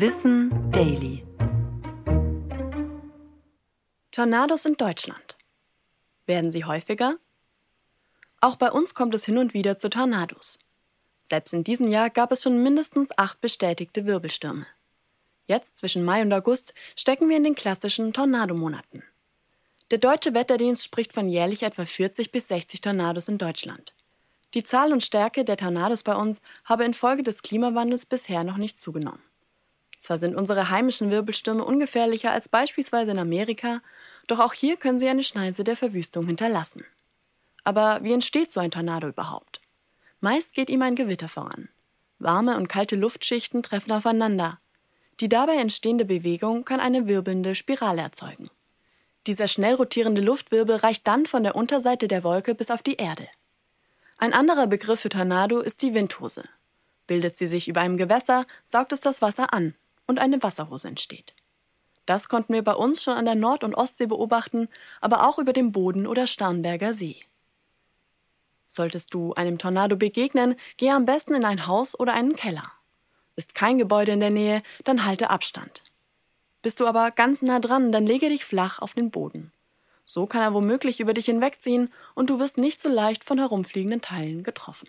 Wissen Daily. Tornados in Deutschland. Werden sie häufiger? Auch bei uns kommt es hin und wieder zu Tornados. Selbst in diesem Jahr gab es schon mindestens acht bestätigte Wirbelstürme. Jetzt, zwischen Mai und August, stecken wir in den klassischen Tornadomonaten. Der deutsche Wetterdienst spricht von jährlich etwa 40 bis 60 Tornados in Deutschland. Die Zahl und Stärke der Tornados bei uns habe infolge des Klimawandels bisher noch nicht zugenommen. Zwar sind unsere heimischen Wirbelstürme ungefährlicher als beispielsweise in Amerika, doch auch hier können sie eine Schneise der Verwüstung hinterlassen. Aber wie entsteht so ein Tornado überhaupt? Meist geht ihm ein Gewitter voran. Warme und kalte Luftschichten treffen aufeinander. Die dabei entstehende Bewegung kann eine wirbelnde Spirale erzeugen. Dieser schnell rotierende Luftwirbel reicht dann von der Unterseite der Wolke bis auf die Erde. Ein anderer Begriff für Tornado ist die Windhose. Bildet sie sich über einem Gewässer, saugt es das Wasser an und eine Wasserhose entsteht. Das konnten wir bei uns schon an der Nord- und Ostsee beobachten, aber auch über dem Boden oder Starnberger See. Solltest du einem Tornado begegnen, geh am besten in ein Haus oder einen Keller. Ist kein Gebäude in der Nähe, dann halte Abstand. Bist du aber ganz nah dran, dann lege dich flach auf den Boden. So kann er womöglich über dich hinwegziehen und du wirst nicht so leicht von herumfliegenden Teilen getroffen.